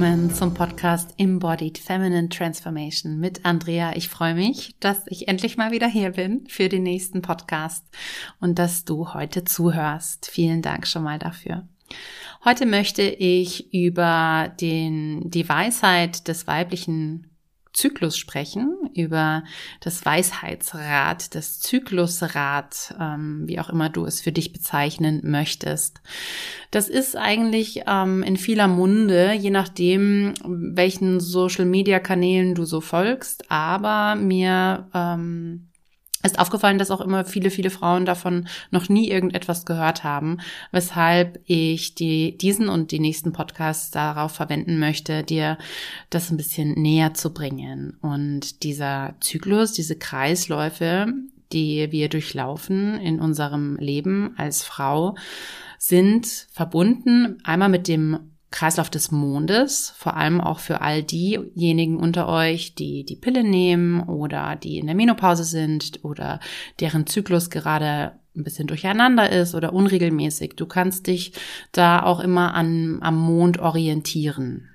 willkommen zum Podcast Embodied Feminine Transformation mit Andrea. Ich freue mich, dass ich endlich mal wieder hier bin für den nächsten Podcast und dass du heute zuhörst. Vielen Dank schon mal dafür. Heute möchte ich über den, die Weisheit des weiblichen Zyklus sprechen, über das Weisheitsrad, das Zyklusrad, ähm, wie auch immer du es für dich bezeichnen möchtest. Das ist eigentlich ähm, in vieler Munde, je nachdem, welchen Social-Media-Kanälen du so folgst, aber mir ähm, ist aufgefallen, dass auch immer viele, viele Frauen davon noch nie irgendetwas gehört haben, weshalb ich die, diesen und die nächsten Podcasts darauf verwenden möchte, dir das ein bisschen näher zu bringen. Und dieser Zyklus, diese Kreisläufe, die wir durchlaufen in unserem Leben als Frau, sind verbunden einmal mit dem Kreislauf des Mondes, vor allem auch für all diejenigen unter euch, die die Pille nehmen oder die in der Menopause sind oder deren Zyklus gerade ein bisschen durcheinander ist oder unregelmäßig. Du kannst dich da auch immer an, am Mond orientieren.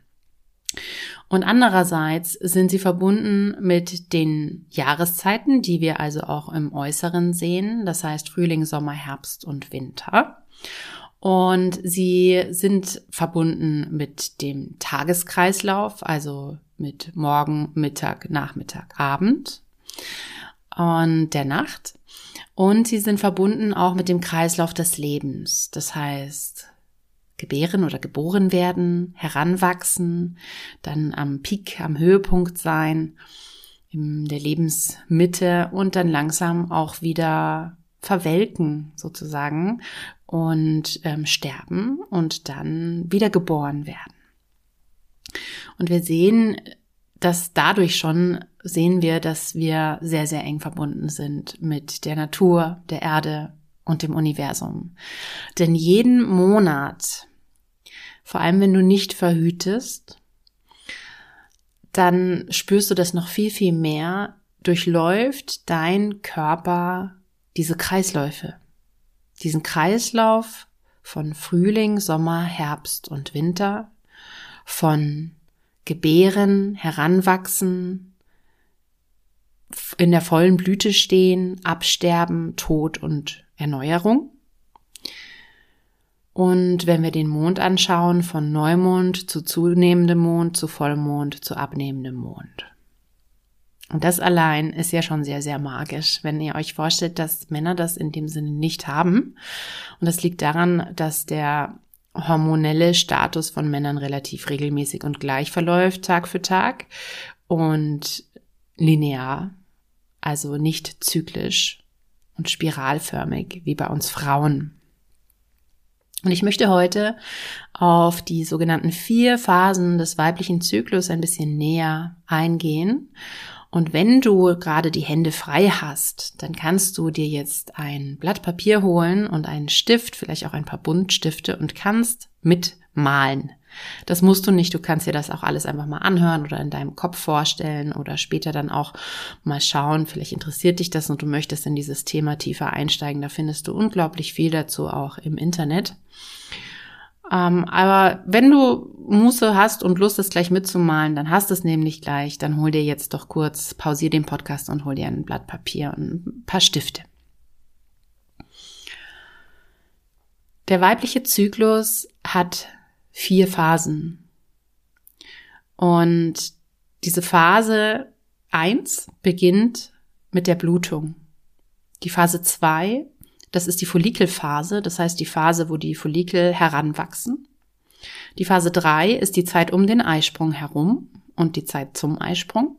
Und andererseits sind sie verbunden mit den Jahreszeiten, die wir also auch im Äußeren sehen, das heißt Frühling, Sommer, Herbst und Winter. Und sie sind verbunden mit dem Tageskreislauf, also mit Morgen, Mittag, Nachmittag, Abend und der Nacht. Und sie sind verbunden auch mit dem Kreislauf des Lebens. Das heißt, gebären oder geboren werden, heranwachsen, dann am Peak, am Höhepunkt sein, in der Lebensmitte und dann langsam auch wieder verwelken sozusagen und ähm, sterben und dann wieder geboren werden. Und wir sehen, dass dadurch schon sehen wir, dass wir sehr, sehr eng verbunden sind mit der Natur, der Erde und dem Universum. Denn jeden Monat, vor allem wenn du nicht verhütest, dann spürst du das noch viel, viel mehr, durchläuft dein Körper diese Kreisläufe diesen Kreislauf von Frühling, Sommer, Herbst und Winter, von Gebären, Heranwachsen, in der vollen Blüte stehen, Absterben, Tod und Erneuerung. Und wenn wir den Mond anschauen, von Neumond zu zunehmendem Mond, zu Vollmond, zu abnehmendem Mond. Und das allein ist ja schon sehr, sehr magisch, wenn ihr euch vorstellt, dass Männer das in dem Sinne nicht haben. Und das liegt daran, dass der hormonelle Status von Männern relativ regelmäßig und gleich verläuft, Tag für Tag und linear, also nicht zyklisch und spiralförmig wie bei uns Frauen. Und ich möchte heute auf die sogenannten vier Phasen des weiblichen Zyklus ein bisschen näher eingehen und wenn du gerade die Hände frei hast, dann kannst du dir jetzt ein Blatt Papier holen und einen Stift, vielleicht auch ein paar Buntstifte und kannst mitmalen. Das musst du nicht, du kannst dir das auch alles einfach mal anhören oder in deinem Kopf vorstellen oder später dann auch mal schauen, vielleicht interessiert dich das und du möchtest in dieses Thema tiefer einsteigen, da findest du unglaublich viel dazu auch im Internet. Ähm, aber wenn du Muße hast und Lust, es gleich mitzumalen, dann hast es nämlich gleich. Dann hol dir jetzt doch kurz, pausier den Podcast und hol dir ein Blatt Papier und ein paar Stifte. Der weibliche Zyklus hat vier Phasen. Und diese Phase eins beginnt mit der Blutung. Die Phase zwei das ist die Follikelphase, das heißt die Phase, wo die Follikel heranwachsen. Die Phase drei ist die Zeit um den Eisprung herum und die Zeit zum Eisprung.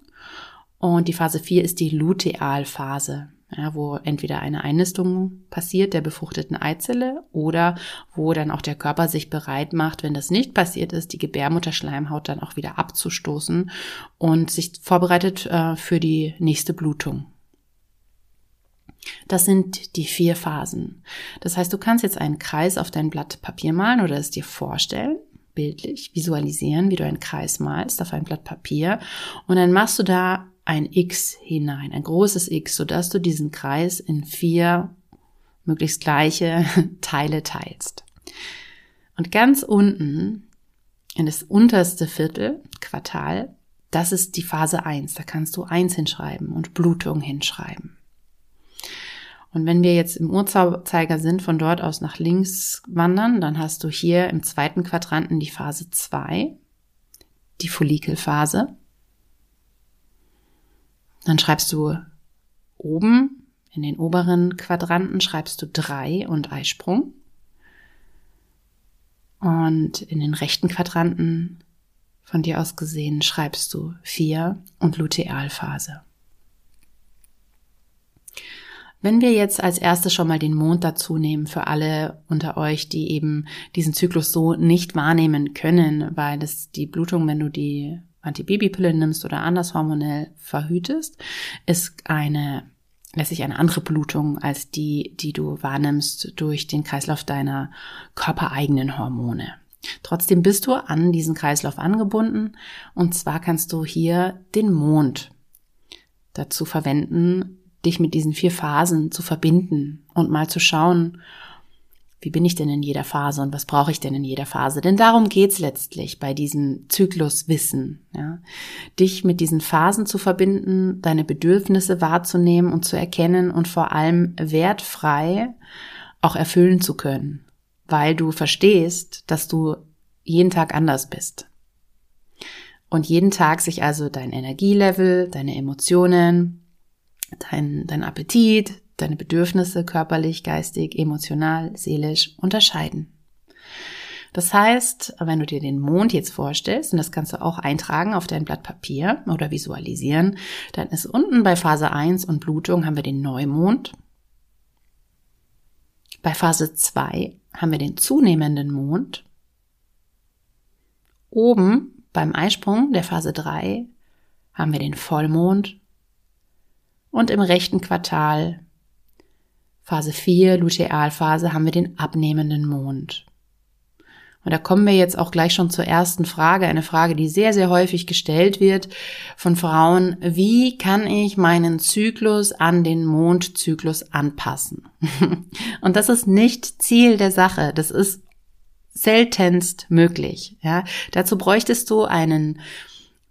Und die Phase vier ist die Lutealphase, ja, wo entweder eine Einnistung passiert der befruchteten Eizelle oder wo dann auch der Körper sich bereit macht, wenn das nicht passiert ist, die Gebärmutterschleimhaut dann auch wieder abzustoßen und sich vorbereitet äh, für die nächste Blutung. Das sind die vier Phasen. Das heißt, du kannst jetzt einen Kreis auf dein Blatt Papier malen oder es dir vorstellen, bildlich visualisieren, wie du einen Kreis malst auf ein Blatt Papier und dann machst du da ein X hinein, ein großes X, sodass du diesen Kreis in vier möglichst gleiche Teile teilst. Und ganz unten in das unterste Viertel, Quartal, das ist die Phase 1. Da kannst du 1 hinschreiben und Blutung hinschreiben. Und wenn wir jetzt im Uhrzeiger sind, von dort aus nach links wandern, dann hast du hier im zweiten Quadranten die Phase 2, die Follikelphase. Dann schreibst du oben in den oberen Quadranten schreibst du 3 und Eisprung. Und in den rechten Quadranten von dir aus gesehen schreibst du 4 und Lutealphase. Wenn wir jetzt als erstes schon mal den Mond dazu nehmen für alle unter euch, die eben diesen Zyklus so nicht wahrnehmen können, weil das die Blutung, wenn du die Antibabypille nimmst oder anders hormonell verhütest, ist eine letztlich eine andere Blutung als die, die du wahrnimmst durch den Kreislauf deiner körpereigenen Hormone. Trotzdem bist du an diesen Kreislauf angebunden und zwar kannst du hier den Mond dazu verwenden, dich mit diesen vier Phasen zu verbinden und mal zu schauen, wie bin ich denn in jeder Phase und was brauche ich denn in jeder Phase? Denn darum geht's letztlich bei diesem Zykluswissen, ja? dich mit diesen Phasen zu verbinden, deine Bedürfnisse wahrzunehmen und zu erkennen und vor allem wertfrei auch erfüllen zu können, weil du verstehst, dass du jeden Tag anders bist. Und jeden Tag sich also dein Energielevel, deine Emotionen, dein, dein Appetit, deine Bedürfnisse körperlich, geistig, emotional, seelisch unterscheiden. Das heißt, wenn du dir den Mond jetzt vorstellst, und das kannst du auch eintragen auf dein Blatt Papier oder visualisieren, dann ist unten bei Phase 1 und Blutung haben wir den Neumond. Bei Phase 2 haben wir den zunehmenden Mond. Oben beim Eisprung der Phase 3 haben wir den Vollmond. Und im rechten Quartal Phase 4, Lutealphase, haben wir den abnehmenden Mond. Und da kommen wir jetzt auch gleich schon zur ersten Frage, eine Frage, die sehr, sehr häufig gestellt wird von Frauen. Wie kann ich meinen Zyklus an den Mondzyklus anpassen? Und das ist nicht Ziel der Sache. Das ist seltenst möglich. Ja, dazu bräuchtest du einen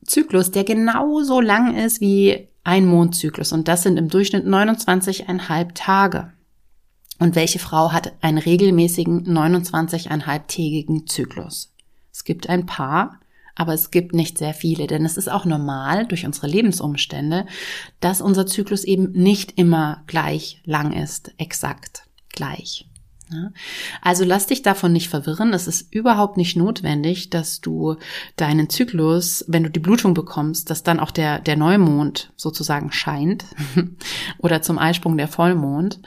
Zyklus, der genauso lang ist wie ein Mondzyklus. Und das sind im Durchschnitt 29,5 Tage. Und welche Frau hat einen regelmäßigen 29,5-tägigen Zyklus? Es gibt ein paar, aber es gibt nicht sehr viele, denn es ist auch normal durch unsere Lebensumstände, dass unser Zyklus eben nicht immer gleich lang ist, exakt gleich. Also lass dich davon nicht verwirren. Es ist überhaupt nicht notwendig, dass du deinen Zyklus, wenn du die Blutung bekommst, dass dann auch der, der Neumond sozusagen scheint oder zum Eisprung der Vollmond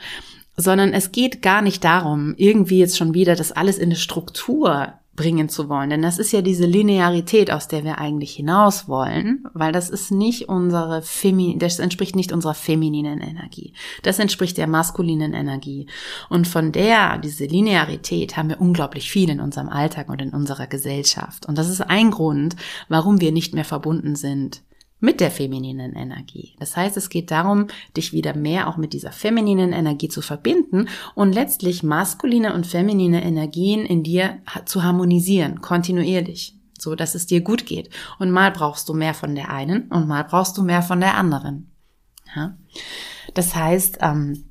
sondern es geht gar nicht darum, irgendwie jetzt schon wieder das alles in eine Struktur bringen zu wollen. Denn das ist ja diese Linearität, aus der wir eigentlich hinaus wollen, weil das ist nicht unsere Femi das entspricht nicht unserer femininen Energie. Das entspricht der maskulinen Energie. Und von der, diese Linearität haben wir unglaublich viel in unserem Alltag und in unserer Gesellschaft. Und das ist ein Grund, warum wir nicht mehr verbunden sind mit der femininen Energie. Das heißt, es geht darum, dich wieder mehr auch mit dieser femininen Energie zu verbinden und letztlich maskuline und feminine Energien in dir zu harmonisieren, kontinuierlich, so dass es dir gut geht. Und mal brauchst du mehr von der einen und mal brauchst du mehr von der anderen. Ja? Das heißt, ähm,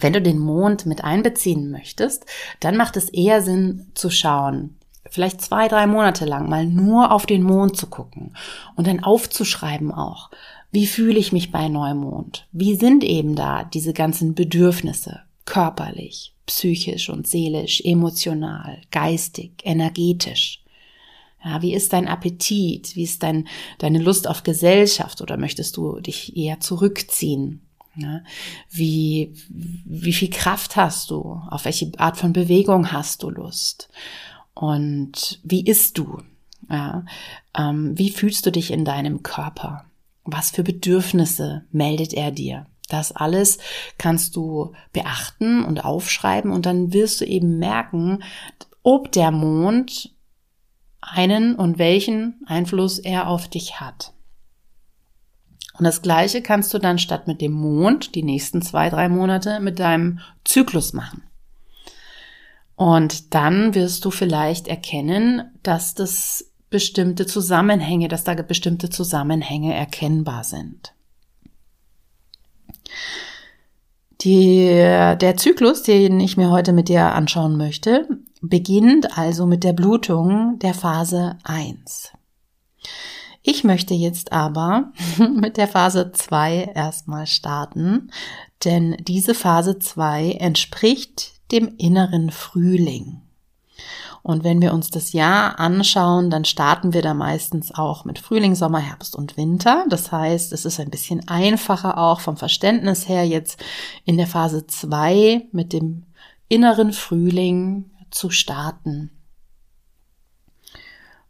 wenn du den Mond mit einbeziehen möchtest, dann macht es eher Sinn zu schauen, vielleicht zwei, drei Monate lang mal nur auf den Mond zu gucken und dann aufzuschreiben auch, wie fühle ich mich bei Neumond? Wie sind eben da diese ganzen Bedürfnisse, körperlich, psychisch und seelisch, emotional, geistig, energetisch? Ja, wie ist dein Appetit? Wie ist dein, deine Lust auf Gesellschaft oder möchtest du dich eher zurückziehen? Ja, wie, wie viel Kraft hast du? Auf welche Art von Bewegung hast du Lust? Und wie isst du? Ja, ähm, wie fühlst du dich in deinem Körper? Was für Bedürfnisse meldet er dir? Das alles kannst du beachten und aufschreiben und dann wirst du eben merken, ob der Mond einen und welchen Einfluss er auf dich hat. Und das Gleiche kannst du dann statt mit dem Mond die nächsten zwei, drei Monate mit deinem Zyklus machen. Und dann wirst du vielleicht erkennen, dass das bestimmte Zusammenhänge, dass da bestimmte Zusammenhänge erkennbar sind. Die, der Zyklus, den ich mir heute mit dir anschauen möchte, beginnt also mit der Blutung der Phase 1. Ich möchte jetzt aber mit der Phase 2 erstmal starten, denn diese Phase 2 entspricht dem inneren Frühling. Und wenn wir uns das Jahr anschauen, dann starten wir da meistens auch mit Frühling, Sommer, Herbst und Winter. Das heißt, es ist ein bisschen einfacher auch vom Verständnis her jetzt in der Phase 2 mit dem inneren Frühling zu starten.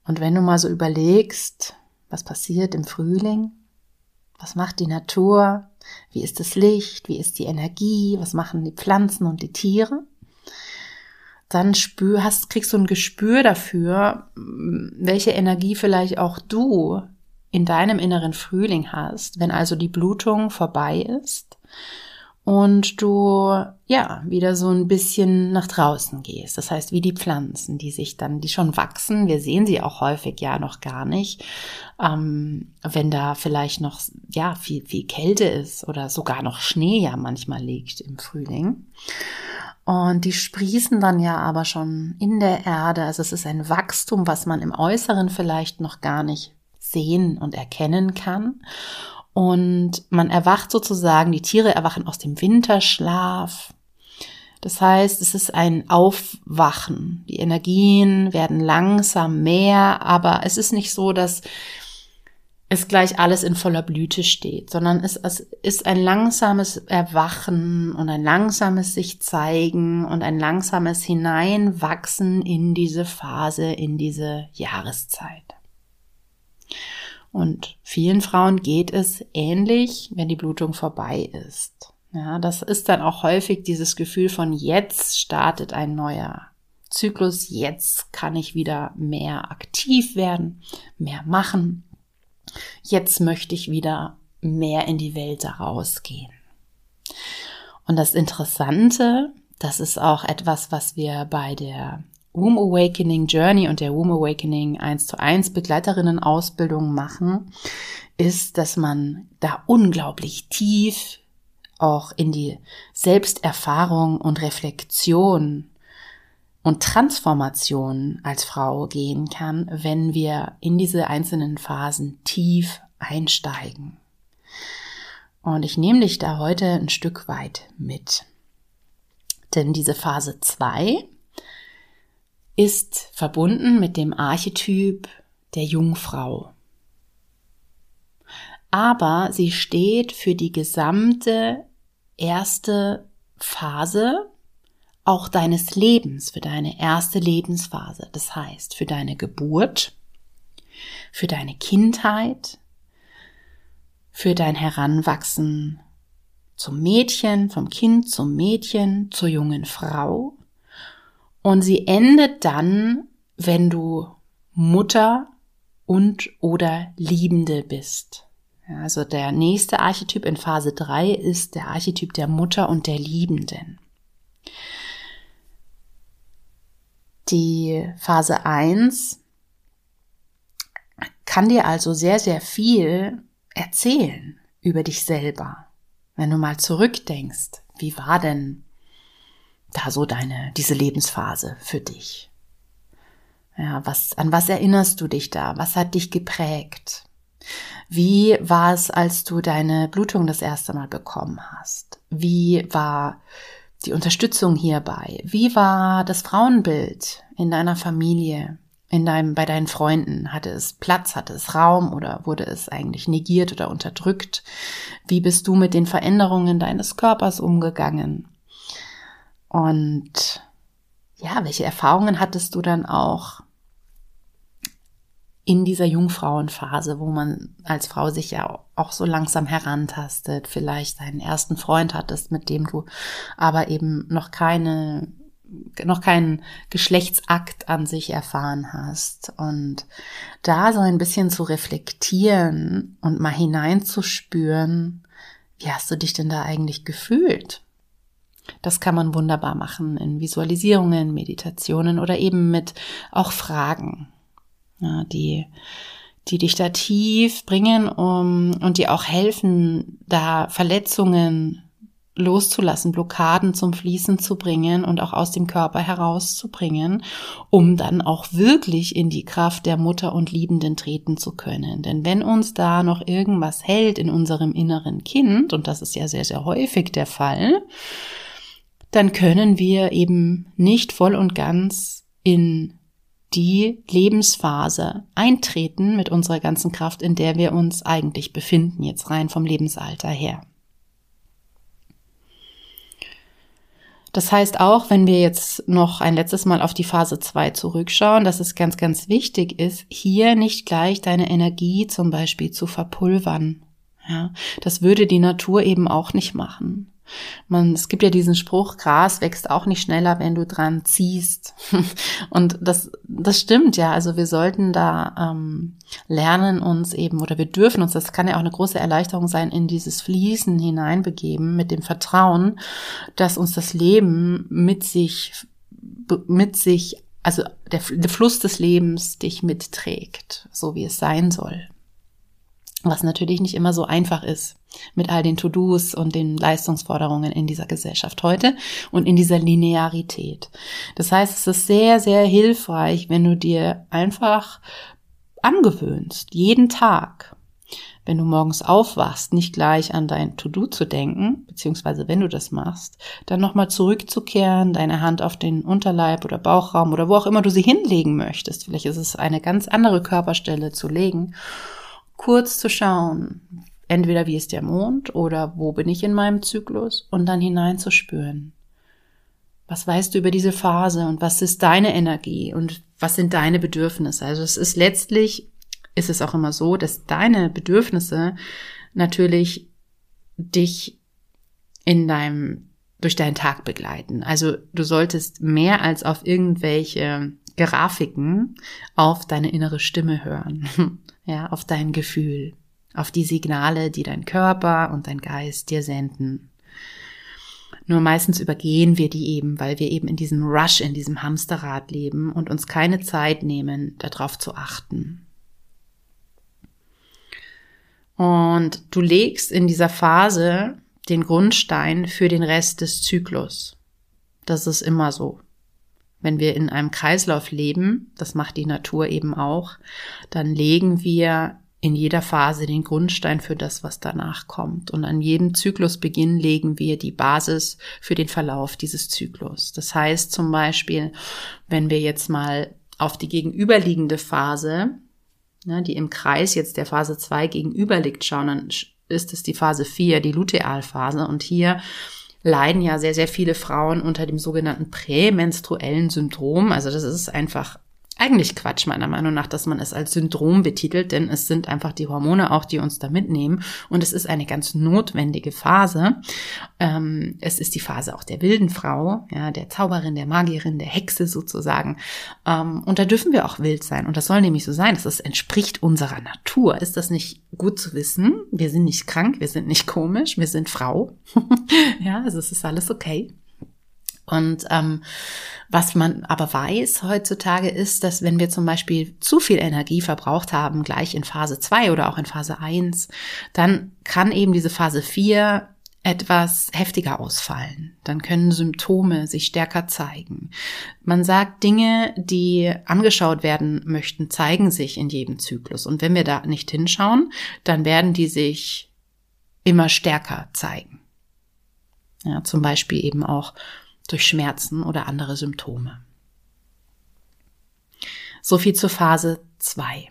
Und wenn du mal so überlegst, was passiert im Frühling, was macht die Natur, wie ist das Licht, wie ist die Energie, was machen die Pflanzen und die Tiere, dann spür, hast, kriegst du ein Gespür dafür, welche Energie vielleicht auch du in deinem inneren Frühling hast, wenn also die Blutung vorbei ist und du ja wieder so ein bisschen nach draußen gehst. Das heißt, wie die Pflanzen, die sich dann, die schon wachsen, wir sehen sie auch häufig ja noch gar nicht, ähm, wenn da vielleicht noch ja viel viel Kälte ist oder sogar noch Schnee ja manchmal liegt im Frühling. Und die sprießen dann ja aber schon in der Erde. Also es ist ein Wachstum, was man im Äußeren vielleicht noch gar nicht sehen und erkennen kann. Und man erwacht sozusagen, die Tiere erwachen aus dem Winterschlaf. Das heißt, es ist ein Aufwachen. Die Energien werden langsam mehr, aber es ist nicht so, dass es gleich alles in voller Blüte steht, sondern es, es ist ein langsames Erwachen und ein langsames sich zeigen und ein langsames Hineinwachsen in diese Phase, in diese Jahreszeit. Und vielen Frauen geht es ähnlich, wenn die Blutung vorbei ist. Ja, das ist dann auch häufig dieses Gefühl von jetzt startet ein neuer Zyklus, jetzt kann ich wieder mehr aktiv werden, mehr machen, Jetzt möchte ich wieder mehr in die Welt herausgehen. Und das Interessante, das ist auch etwas, was wir bei der Womb Awakening Journey und der Womb Awakening 1 zu 1 Begleiterinnen Ausbildung machen, ist, dass man da unglaublich tief auch in die Selbsterfahrung und Reflexion und Transformation als Frau gehen kann, wenn wir in diese einzelnen Phasen tief einsteigen. Und ich nehme dich da heute ein Stück weit mit. Denn diese Phase 2 ist verbunden mit dem Archetyp der Jungfrau. Aber sie steht für die gesamte erste Phase auch deines Lebens, für deine erste Lebensphase. Das heißt, für deine Geburt, für deine Kindheit, für dein Heranwachsen zum Mädchen, vom Kind zum Mädchen, zur jungen Frau. Und sie endet dann, wenn du Mutter und oder Liebende bist. also der nächste Archetyp in Phase 3 ist der Archetyp der Mutter und der Liebenden. Die Phase 1 kann dir also sehr, sehr viel erzählen über dich selber. Wenn du mal zurückdenkst, wie war denn da so deine, diese Lebensphase für dich? Ja, was, an was erinnerst du dich da? Was hat dich geprägt? Wie war es, als du deine Blutung das erste Mal bekommen hast? Wie war die Unterstützung hierbei? Wie war das Frauenbild in deiner Familie, in deinem, bei deinen Freunden? Hatte es Platz, hatte es Raum oder wurde es eigentlich negiert oder unterdrückt? Wie bist du mit den Veränderungen deines Körpers umgegangen? Und ja, welche Erfahrungen hattest du dann auch in dieser Jungfrauenphase, wo man als Frau sich ja auch so langsam herantastet, vielleicht einen ersten Freund hattest, mit dem du aber eben noch keine noch keinen Geschlechtsakt an sich erfahren hast und da so ein bisschen zu reflektieren und mal hineinzuspüren, wie hast du dich denn da eigentlich gefühlt? Das kann man wunderbar machen in Visualisierungen, Meditationen oder eben mit auch Fragen. Ja, die, die dich da tief bringen um, und dir auch helfen, da Verletzungen loszulassen, Blockaden zum Fließen zu bringen und auch aus dem Körper herauszubringen, um dann auch wirklich in die Kraft der Mutter und Liebenden treten zu können. Denn wenn uns da noch irgendwas hält in unserem inneren Kind, und das ist ja sehr, sehr häufig der Fall, dann können wir eben nicht voll und ganz in die Lebensphase eintreten mit unserer ganzen Kraft, in der wir uns eigentlich befinden, jetzt rein vom Lebensalter her. Das heißt auch, wenn wir jetzt noch ein letztes Mal auf die Phase 2 zurückschauen, dass es ganz, ganz wichtig ist, hier nicht gleich deine Energie zum Beispiel zu verpulvern. Ja, das würde die Natur eben auch nicht machen. Man, es gibt ja diesen Spruch, Gras wächst auch nicht schneller, wenn du dran ziehst. Und das, das stimmt ja. Also wir sollten da ähm, lernen uns eben, oder wir dürfen uns, das kann ja auch eine große Erleichterung sein, in dieses Fließen hineinbegeben mit dem Vertrauen, dass uns das Leben mit sich, mit sich, also der, der Fluss des Lebens dich mitträgt, so wie es sein soll was natürlich nicht immer so einfach ist mit all den To-Dos und den Leistungsforderungen in dieser Gesellschaft heute und in dieser Linearität. Das heißt, es ist sehr, sehr hilfreich, wenn du dir einfach angewöhnst, jeden Tag, wenn du morgens aufwachst, nicht gleich an dein To-Do zu denken, beziehungsweise wenn du das machst, dann nochmal zurückzukehren, deine Hand auf den Unterleib oder Bauchraum oder wo auch immer du sie hinlegen möchtest. Vielleicht ist es eine ganz andere Körperstelle zu legen kurz zu schauen, entweder wie ist der Mond oder wo bin ich in meinem Zyklus und dann hineinzuspüren. Was weißt du über diese Phase und was ist deine Energie und was sind deine Bedürfnisse? Also es ist letztlich, ist es auch immer so, dass deine Bedürfnisse natürlich dich in deinem, durch deinen Tag begleiten. Also du solltest mehr als auf irgendwelche Grafiken auf deine innere Stimme hören. ja, auf dein Gefühl, auf die Signale, die dein Körper und dein Geist dir senden. Nur meistens übergehen wir die eben, weil wir eben in diesem Rush, in diesem Hamsterrad leben und uns keine Zeit nehmen, darauf zu achten. Und du legst in dieser Phase den Grundstein für den Rest des Zyklus. Das ist immer so. Wenn wir in einem Kreislauf leben, das macht die Natur eben auch, dann legen wir in jeder Phase den Grundstein für das, was danach kommt. Und an jedem Zyklusbeginn legen wir die Basis für den Verlauf dieses Zyklus. Das heißt zum Beispiel, wenn wir jetzt mal auf die gegenüberliegende Phase, ne, die im Kreis jetzt der Phase 2 gegenüber liegt, schauen, dann ist es die Phase 4, die Lutealphase. Und hier leiden ja sehr, sehr viele Frauen unter dem sogenannten prämenstruellen Syndrom. Also das ist einfach eigentlich Quatsch meiner Meinung nach, dass man es als Syndrom betitelt, denn es sind einfach die Hormone auch, die uns da mitnehmen und es ist eine ganz notwendige Phase. Ähm, es ist die Phase auch der wilden Frau, ja, der Zauberin, der Magierin, der Hexe sozusagen. Ähm, und da dürfen wir auch wild sein und das soll nämlich so sein, dass es entspricht unserer Natur. Ist das nicht gut zu wissen? Wir sind nicht krank, wir sind nicht komisch, wir sind Frau. ja, also es ist alles okay. Und ähm, was man aber weiß heutzutage ist, dass wenn wir zum Beispiel zu viel Energie verbraucht haben, gleich in Phase 2 oder auch in Phase 1, dann kann eben diese Phase 4 etwas heftiger ausfallen. Dann können Symptome sich stärker zeigen. Man sagt, Dinge, die angeschaut werden möchten, zeigen sich in jedem Zyklus. Und wenn wir da nicht hinschauen, dann werden die sich immer stärker zeigen. Ja, zum Beispiel eben auch durch Schmerzen oder andere Symptome. So viel zur Phase 2,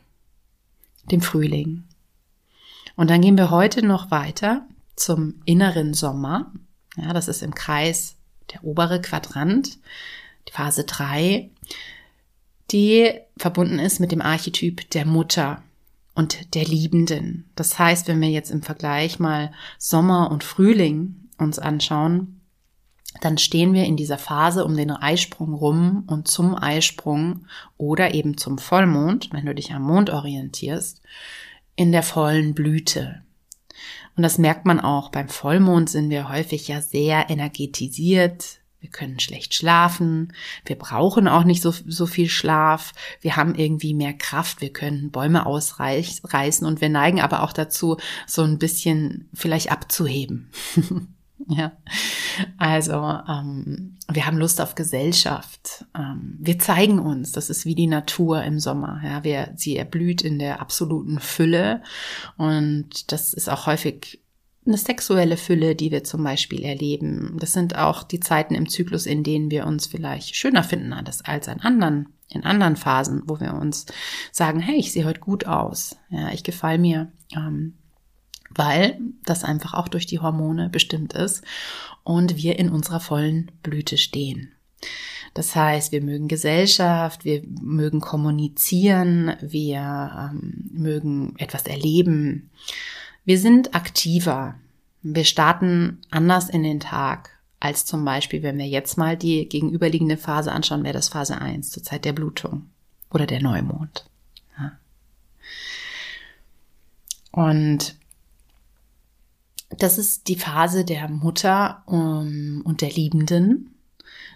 dem Frühling. Und dann gehen wir heute noch weiter zum inneren Sommer. Ja, das ist im Kreis der obere Quadrant, die Phase 3, die verbunden ist mit dem Archetyp der Mutter und der Liebenden. Das heißt, wenn wir jetzt im Vergleich mal Sommer und Frühling uns anschauen, dann stehen wir in dieser Phase um den Eisprung rum und zum Eisprung oder eben zum Vollmond, wenn du dich am Mond orientierst, in der vollen Blüte. Und das merkt man auch. Beim Vollmond sind wir häufig ja sehr energetisiert. Wir können schlecht schlafen. Wir brauchen auch nicht so, so viel Schlaf. Wir haben irgendwie mehr Kraft. Wir können Bäume ausreißen und wir neigen aber auch dazu, so ein bisschen vielleicht abzuheben. ja. Also, ähm, wir haben Lust auf Gesellschaft. Ähm, wir zeigen uns. Das ist wie die Natur im Sommer. Ja, wir, sie erblüht in der absoluten Fülle. Und das ist auch häufig eine sexuelle Fülle, die wir zum Beispiel erleben. Das sind auch die Zeiten im Zyklus, in denen wir uns vielleicht schöner finden als, in anderen, in anderen Phasen, wo wir uns sagen, hey, ich sehe heute gut aus, ja, ich gefalle mir, ähm, weil das einfach auch durch die Hormone bestimmt ist und wir in unserer vollen Blüte stehen. Das heißt, wir mögen Gesellschaft, wir mögen kommunizieren, wir ähm, mögen etwas erleben. Wir sind aktiver. Wir starten anders in den Tag als zum Beispiel, wenn wir jetzt mal die gegenüberliegende Phase anschauen, wäre das Phase 1 zur Zeit der Blutung oder der Neumond. Ja. Und das ist die Phase der Mutter um, und der Liebenden.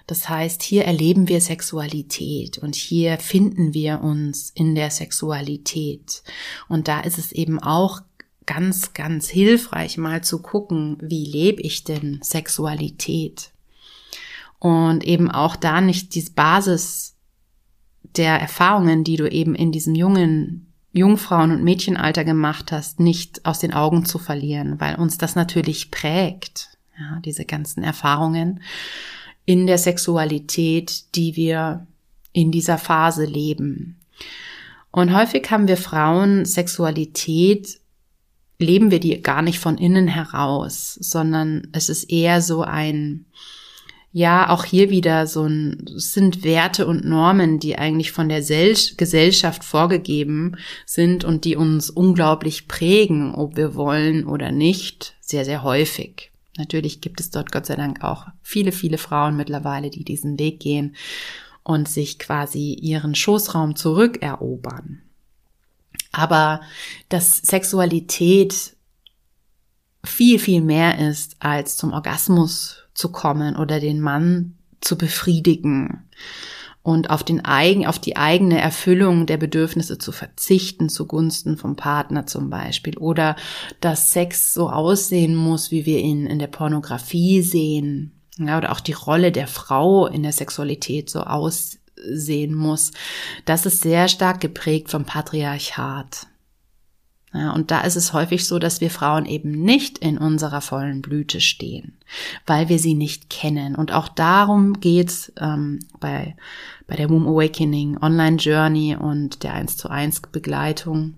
Das heißt, hier erleben wir Sexualität und hier finden wir uns in der Sexualität. Und da ist es eben auch ganz, ganz hilfreich, mal zu gucken, wie lebe ich denn Sexualität? Und eben auch da nicht die Basis der Erfahrungen, die du eben in diesem jungen Jungfrauen- und Mädchenalter gemacht hast, nicht aus den Augen zu verlieren, weil uns das natürlich prägt, ja, diese ganzen Erfahrungen in der Sexualität, die wir in dieser Phase leben. Und häufig haben wir Frauen Sexualität leben wir die gar nicht von innen heraus, sondern es ist eher so ein, ja, auch hier wieder so ein, sind Werte und Normen, die eigentlich von der Gesellschaft vorgegeben sind und die uns unglaublich prägen, ob wir wollen oder nicht, sehr, sehr häufig. Natürlich gibt es dort Gott sei Dank auch viele, viele Frauen mittlerweile, die diesen Weg gehen und sich quasi ihren Schoßraum zurückerobern aber dass Sexualität viel, viel mehr ist, als zum Orgasmus zu kommen oder den Mann zu befriedigen und auf den eigen, auf die eigene Erfüllung der Bedürfnisse zu verzichten zugunsten vom Partner zum Beispiel oder dass Sex so aussehen muss, wie wir ihn in der Pornografie sehen. Ja, oder auch die Rolle der Frau in der Sexualität so aus, sehen muss, das ist sehr stark geprägt vom Patriarchat. Ja, und da ist es häufig so, dass wir Frauen eben nicht in unserer vollen Blüte stehen, weil wir sie nicht kennen. Und auch darum geht's ähm, bei, bei der Womb Awakening Online Journey und der 1 zu 1 Begleitung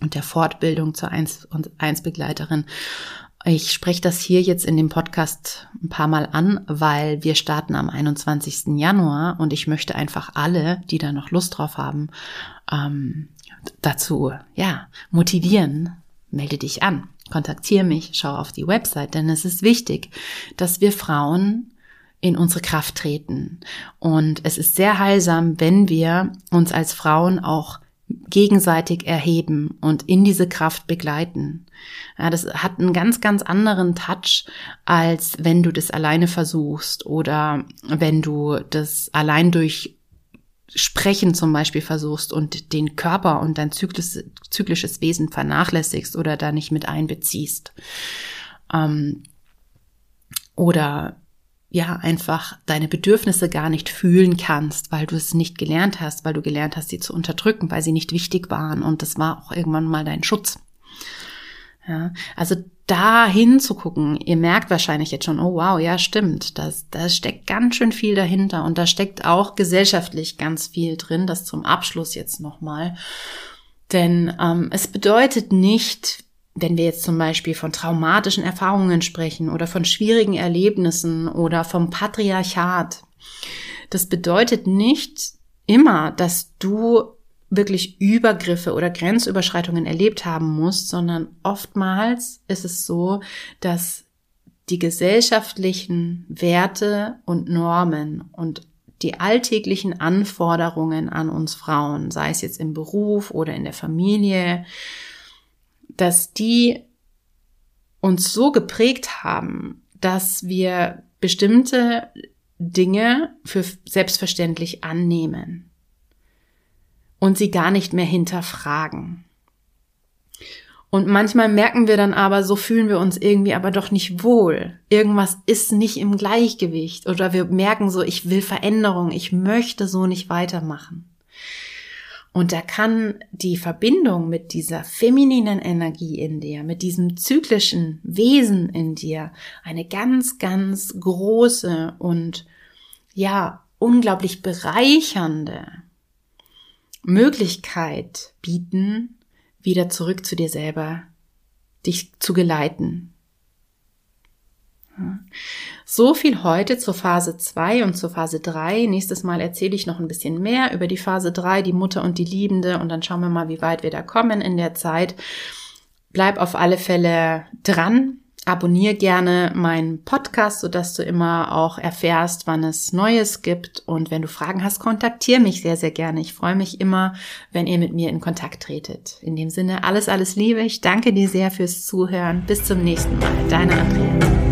und der Fortbildung zur 1 und 1 Begleiterin ich spreche das hier jetzt in dem Podcast ein paar Mal an, weil wir starten am 21. Januar und ich möchte einfach alle, die da noch Lust drauf haben, ähm, dazu ja motivieren. Melde dich an, kontaktiere mich, schau auf die Website, denn es ist wichtig, dass wir Frauen in unsere Kraft treten. Und es ist sehr heilsam, wenn wir uns als Frauen auch gegenseitig erheben und in diese Kraft begleiten. Ja, das hat einen ganz, ganz anderen Touch, als wenn du das alleine versuchst oder wenn du das allein durch Sprechen zum Beispiel versuchst und den Körper und dein zyklisches, zyklisches Wesen vernachlässigst oder da nicht mit einbeziehst. Ähm, oder ja einfach deine Bedürfnisse gar nicht fühlen kannst, weil du es nicht gelernt hast, weil du gelernt hast, sie zu unterdrücken, weil sie nicht wichtig waren und das war auch irgendwann mal dein Schutz. Ja, also da hinzugucken, ihr merkt wahrscheinlich jetzt schon, oh wow, ja stimmt, das, da steckt ganz schön viel dahinter und da steckt auch gesellschaftlich ganz viel drin, das zum Abschluss jetzt nochmal. Denn ähm, es bedeutet nicht, wenn wir jetzt zum Beispiel von traumatischen Erfahrungen sprechen oder von schwierigen Erlebnissen oder vom Patriarchat, das bedeutet nicht immer, dass du wirklich Übergriffe oder Grenzüberschreitungen erlebt haben musst, sondern oftmals ist es so, dass die gesellschaftlichen Werte und Normen und die alltäglichen Anforderungen an uns Frauen, sei es jetzt im Beruf oder in der Familie, dass die uns so geprägt haben, dass wir bestimmte Dinge für selbstverständlich annehmen und sie gar nicht mehr hinterfragen. Und manchmal merken wir dann aber, so fühlen wir uns irgendwie aber doch nicht wohl. Irgendwas ist nicht im Gleichgewicht oder wir merken so, ich will Veränderung, ich möchte so nicht weitermachen. Und da kann die Verbindung mit dieser femininen Energie in dir, mit diesem zyklischen Wesen in dir eine ganz, ganz große und ja, unglaublich bereichernde Möglichkeit bieten, wieder zurück zu dir selber, dich zu geleiten. So viel heute zur Phase 2 und zur Phase 3. Nächstes Mal erzähle ich noch ein bisschen mehr über die Phase 3, die Mutter und die Liebende und dann schauen wir mal, wie weit wir da kommen in der Zeit. Bleib auf alle Fälle dran. Abonnier gerne meinen Podcast, sodass du immer auch erfährst, wann es Neues gibt. Und wenn du Fragen hast, kontaktiere mich sehr, sehr gerne. Ich freue mich immer, wenn ihr mit mir in Kontakt tretet. In dem Sinne, alles, alles Liebe. Ich danke dir sehr fürs Zuhören. Bis zum nächsten Mal. Deine Andrea.